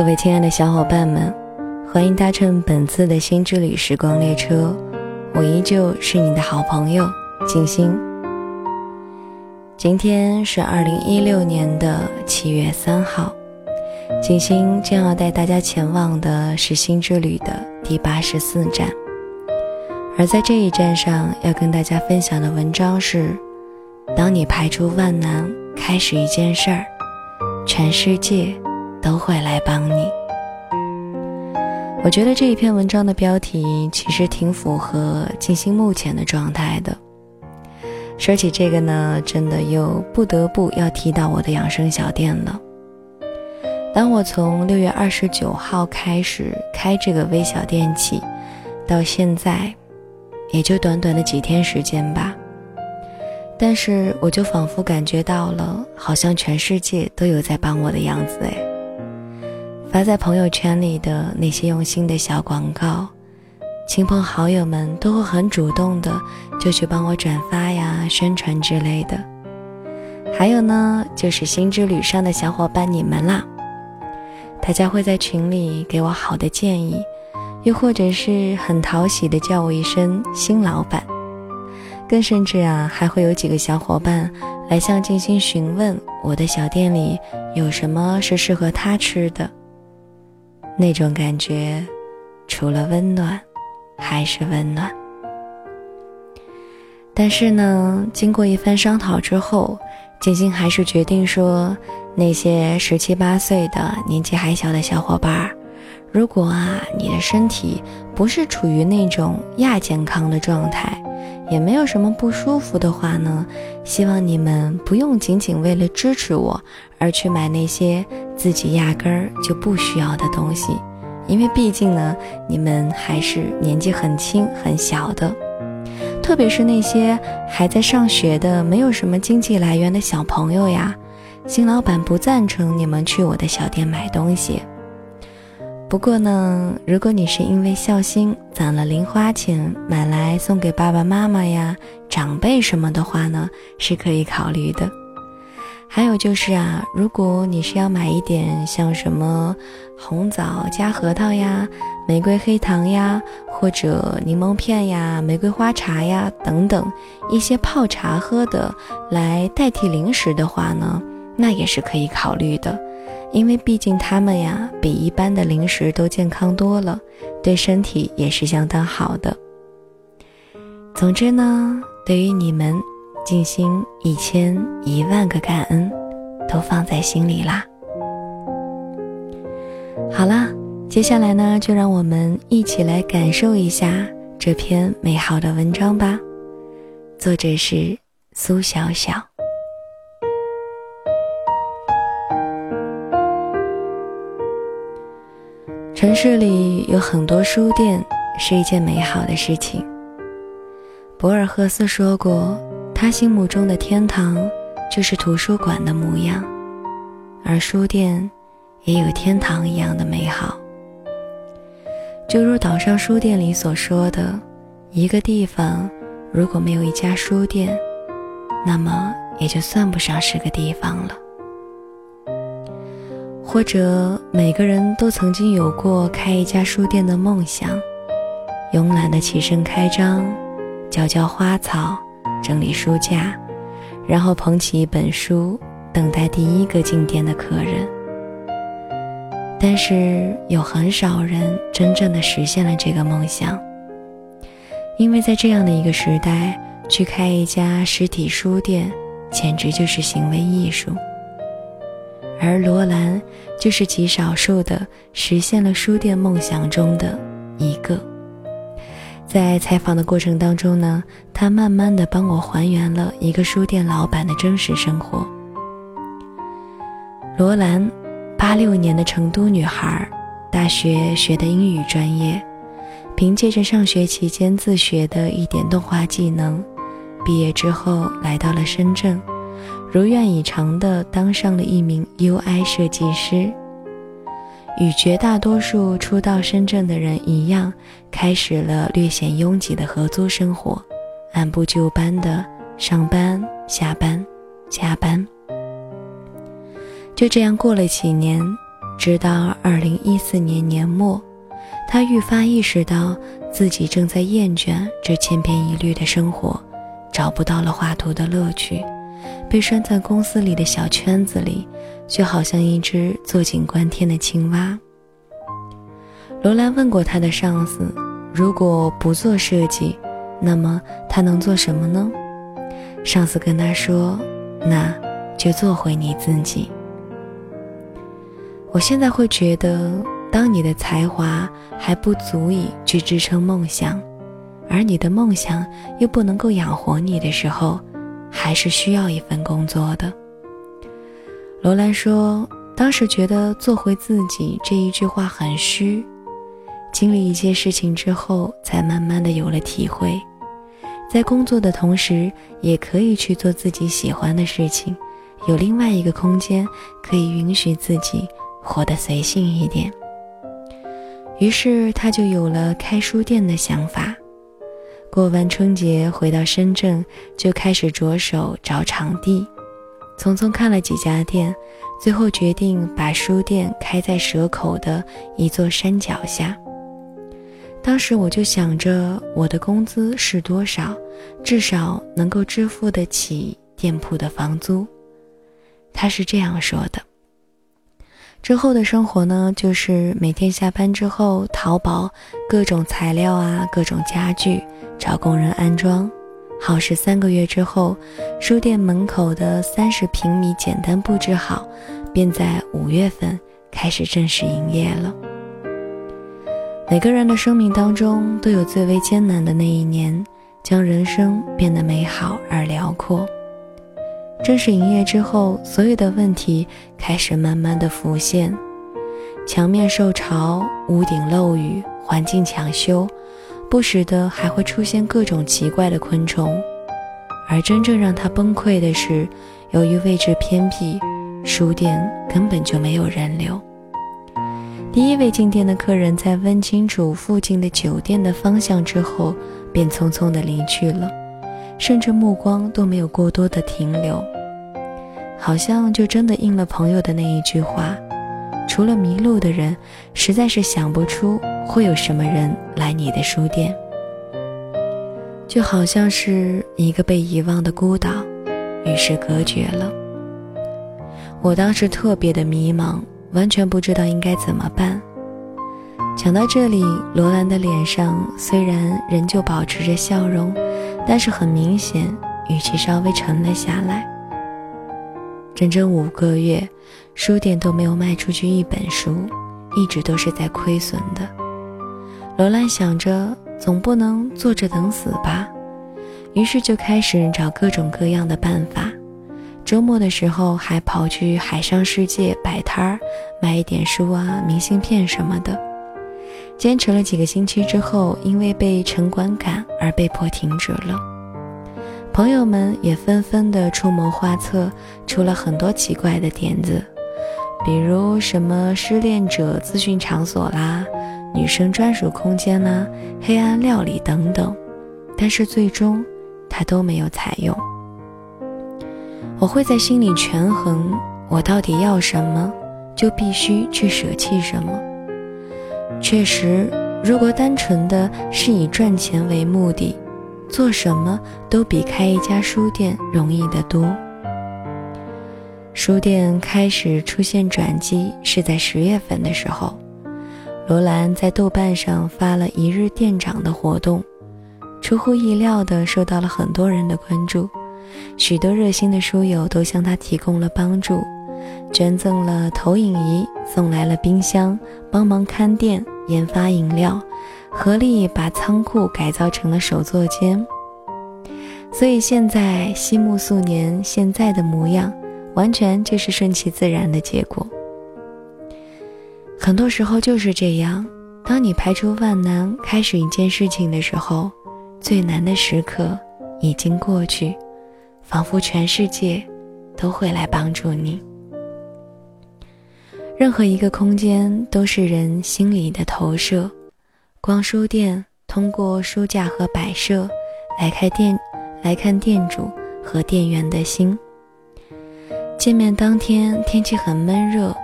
各位亲爱的小伙伴们，欢迎搭乘本次的新之旅时光列车。我依旧是你的好朋友静心。今天是二零一六年的七月三号，静心将要带大家前往的是新之旅的第八十四站。而在这一站上，要跟大家分享的文章是：当你排除万难开始一件事儿，全世界。都会来帮你。我觉得这一篇文章的标题其实挺符合静心目前的状态的。说起这个呢，真的又不得不要提到我的养生小店了。当我从六月二十九号开始开这个微小店起，到现在，也就短短的几天时间吧。但是我就仿佛感觉到了，好像全世界都有在帮我的样子哎。发在朋友圈里的那些用心的小广告，亲朋好友们都会很主动的就去帮我转发呀、宣传之类的。还有呢，就是新之旅上的小伙伴你们啦，大家会在群里给我好的建议，又或者是很讨喜的叫我一声新老板，更甚至啊，还会有几个小伙伴来向静心询问我的小店里有什么是适合他吃的。那种感觉，除了温暖，还是温暖。但是呢，经过一番商讨之后，静静还是决定说，那些十七八岁的年纪还小的小伙伴儿，如果啊，你的身体不是处于那种亚健康的状态，也没有什么不舒服的话呢，希望你们不用仅仅为了支持我而去买那些。自己压根儿就不需要的东西，因为毕竟呢，你们还是年纪很轻很小的，特别是那些还在上学的、没有什么经济来源的小朋友呀，新老板不赞成你们去我的小店买东西。不过呢，如果你是因为孝心攒了零花钱买来送给爸爸妈妈呀、长辈什么的话呢，是可以考虑的。还有就是啊，如果你是要买一点像什么红枣加核桃呀、玫瑰黑糖呀，或者柠檬片呀、玫瑰花茶呀等等一些泡茶喝的来代替零食的话呢，那也是可以考虑的，因为毕竟它们呀比一般的零食都健康多了，对身体也是相当好的。总之呢，对于你们。静心一千一万个感恩，都放在心里啦。好啦，接下来呢，就让我们一起来感受一下这篇美好的文章吧。作者是苏小小。城市里有很多书店，是一件美好的事情。博尔赫斯说过。他心目中的天堂就是图书馆的模样，而书店也有天堂一样的美好。就如岛上书店里所说的，一个地方如果没有一家书店，那么也就算不上是个地方了。或者每个人都曾经有过开一家书店的梦想，慵懒的起身开张，浇浇花草。整理书架，然后捧起一本书，等待第一个进店的客人。但是有很少人真正的实现了这个梦想，因为在这样的一个时代，去开一家实体书店，简直就是行为艺术。而罗兰就是极少数的实现了书店梦想中的一个。在采访的过程当中呢，他慢慢的帮我还原了一个书店老板的真实生活。罗兰，八六年的成都女孩，大学学的英语专业，凭借着上学期间自学的一点动画技能，毕业之后来到了深圳，如愿以偿的当上了一名 UI 设计师。与绝大多数初到深圳的人一样，开始了略显拥挤的合租生活，按部就班的上班、下班、加班。就这样过了几年，直到二零一四年年末，他愈发意识到自己正在厌倦这千篇一律的生活，找不到了画图的乐趣，被拴在公司里的小圈子里，就好像一只坐井观天的青蛙。罗兰问过他的上司：“如果不做设计，那么他能做什么呢？”上司跟他说：“那就做回你自己。”我现在会觉得，当你的才华还不足以去支撑梦想，而你的梦想又不能够养活你的时候，还是需要一份工作的。罗兰说：“当时觉得做回自己这一句话很虚。”经历一些事情之后，才慢慢的有了体会，在工作的同时，也可以去做自己喜欢的事情，有另外一个空间可以允许自己活得随性一点。于是他就有了开书店的想法。过完春节回到深圳，就开始着手找场地，匆匆看了几家店，最后决定把书店开在蛇口的一座山脚下。当时我就想着我的工资是多少，至少能够支付得起店铺的房租。他是这样说的。之后的生活呢，就是每天下班之后淘宝各种材料啊，各种家具，找工人安装，耗时三个月之后，书店门口的三十平米简单布置好，便在五月份开始正式营业了。每个人的生命当中都有最为艰难的那一年，将人生变得美好而辽阔。正式营业之后，所有的问题开始慢慢的浮现：墙面受潮、屋顶漏雨、环境抢修，不时的还会出现各种奇怪的昆虫。而真正让他崩溃的是，由于位置偏僻，书店根本就没有人流。第一位进店的客人在问清楚附近的酒店的方向之后，便匆匆的离去了，甚至目光都没有过多的停留，好像就真的应了朋友的那一句话：除了迷路的人，实在是想不出会有什么人来你的书店。就好像是一个被遗忘的孤岛，与世隔绝了。我当时特别的迷茫。完全不知道应该怎么办。讲到这里，罗兰的脸上虽然仍旧保持着笑容，但是很明显，语气稍微沉了下来。整整五个月，书店都没有卖出去一本书，一直都是在亏损的。罗兰想着，总不能坐着等死吧，于是就开始找各种各样的办法。周末的时候还跑去海上世界摆摊儿，卖一点书啊、明信片什么的。坚持了几个星期之后，因为被城管赶而被迫停止了。朋友们也纷纷的出谋划策，出了很多奇怪的点子，比如什么失恋者咨询场所啦、女生专属空间啦、黑暗料理等等，但是最终他都没有采用。我会在心里权衡，我到底要什么，就必须去舍弃什么。确实，如果单纯的是以赚钱为目的，做什么都比开一家书店容易得多。书店开始出现转机是在十月份的时候，罗兰在豆瓣上发了一日店长的活动，出乎意料的受到了很多人的关注。许多热心的书友都向他提供了帮助，捐赠了投影仪，送来了冰箱，帮忙看店、研发饮料，合力把仓库改造成了手作间。所以现在西木素年现在的模样，完全就是顺其自然的结果。很多时候就是这样，当你排除万难开始一件事情的时候，最难的时刻已经过去。仿佛全世界都会来帮助你。任何一个空间都是人心里的投射。逛书店，通过书架和摆设来看店，来看店主和店员的心。见面当天天气很闷热，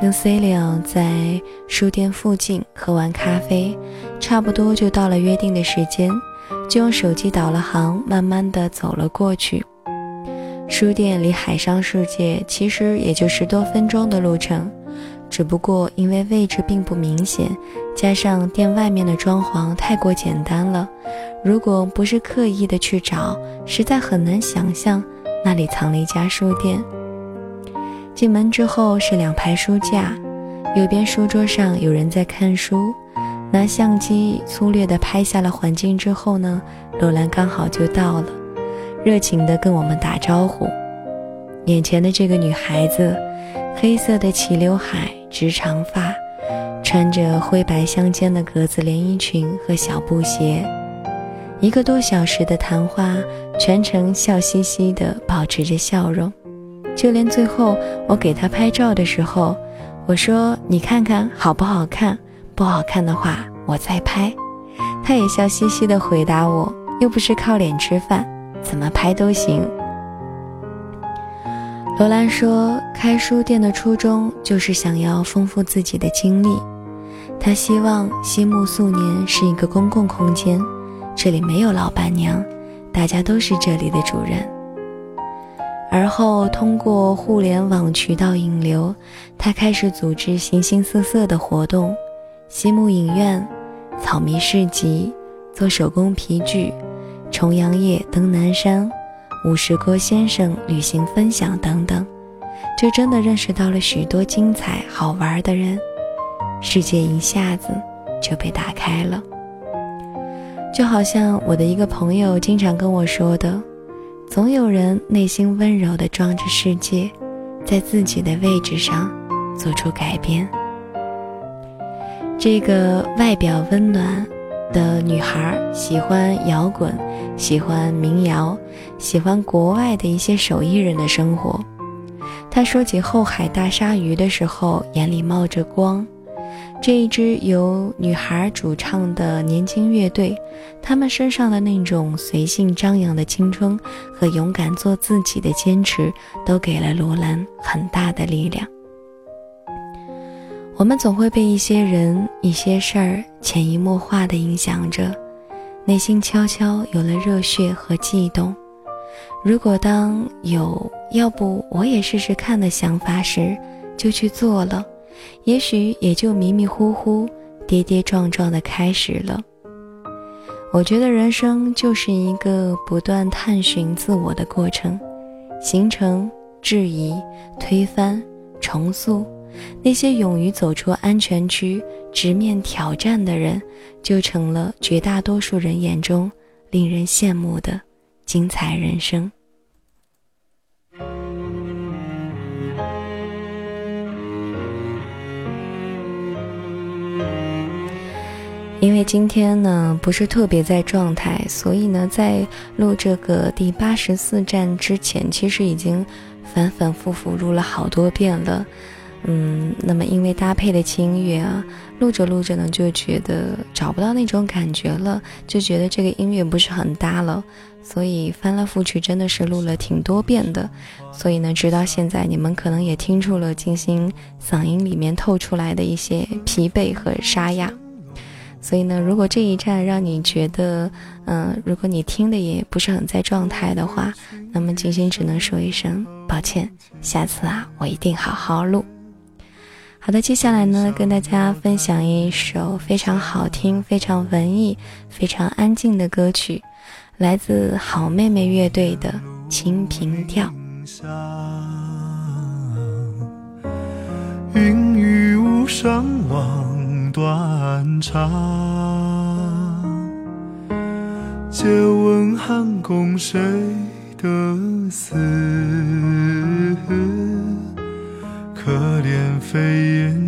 跟 Celia 在书店附近喝完咖啡，差不多就到了约定的时间，就用手机导了航，慢慢的走了过去。书店离海上世界其实也就十多分钟的路程，只不过因为位置并不明显，加上店外面的装潢太过简单了，如果不是刻意的去找，实在很难想象那里藏了一家书店。进门之后是两排书架，右边书桌上有人在看书，拿相机粗略地拍下了环境之后呢，罗兰刚好就到了。热情地跟我们打招呼。眼前的这个女孩子，黑色的齐刘海、直长发，穿着灰白相间的格子连衣裙和小布鞋。一个多小时的谈话，全程笑嘻嘻地保持着笑容。就连最后我给他拍照的时候，我说：“你看看好不好看？不好看的话，我再拍。”他也笑嘻嘻地回答我：“又不是靠脸吃饭。”怎么拍都行。罗兰说：“开书店的初衷就是想要丰富自己的经历。他希望西木素年是一个公共空间，这里没有老板娘，大家都是这里的主人。而后通过互联网渠道引流，他开始组织形形色色的活动：西木影院、草迷市集、做手工皮具。”重阳夜登南山，五十郭先生旅行分享等等，就真的认识到了许多精彩好玩的人，世界一下子就被打开了。就好像我的一个朋友经常跟我说的，总有人内心温柔地装着世界，在自己的位置上做出改变。这个外表温暖。的女孩喜欢摇滚，喜欢民谣，喜欢国外的一些手艺人的生活。她说起后海大鲨鱼的时候，眼里冒着光。这一支由女孩主唱的年轻乐队，他们身上的那种随性张扬的青春和勇敢做自己的坚持，都给了罗兰很大的力量。我们总会被一些人、一些事儿潜移默化地影响着，内心悄悄有了热血和悸动。如果当有“要不我也试试看”的想法时，就去做了，也许也就迷迷糊糊、跌跌撞撞地开始了。我觉得人生就是一个不断探寻自我的过程，形成、质疑、推翻、重塑。那些勇于走出安全区、直面挑战的人，就成了绝大多数人眼中令人羡慕的精彩人生。因为今天呢不是特别在状态，所以呢在录这个第八十四站之前，其实已经反反复复录了好多遍了。嗯，那么因为搭配的轻音乐啊，录着录着呢，就觉得找不到那种感觉了，就觉得这个音乐不是很搭了，所以翻来覆去真的是录了挺多遍的。所以呢，直到现在，你们可能也听出了静心嗓音里面透出来的一些疲惫和沙哑。所以呢，如果这一站让你觉得，嗯，如果你听的也不是很在状态的话，那么静心只能说一声抱歉，下次啊，我一定好好录。好的，接下来呢，跟大家分享一首非常好听、非常文艺、非常安静的歌曲，来自好妹妹乐队的《清平调》。云雨巫山望断肠，借问汉宫谁得似？可怜飞燕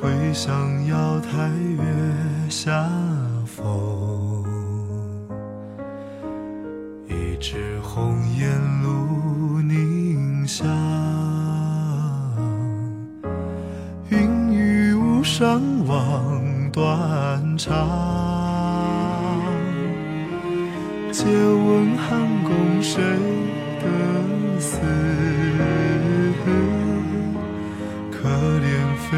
会向瑶台月下逢。一枝红艳露凝香，云雨巫山枉断肠。借问汉宫谁得似？可怜飞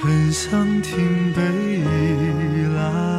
沉香亭北倚栏。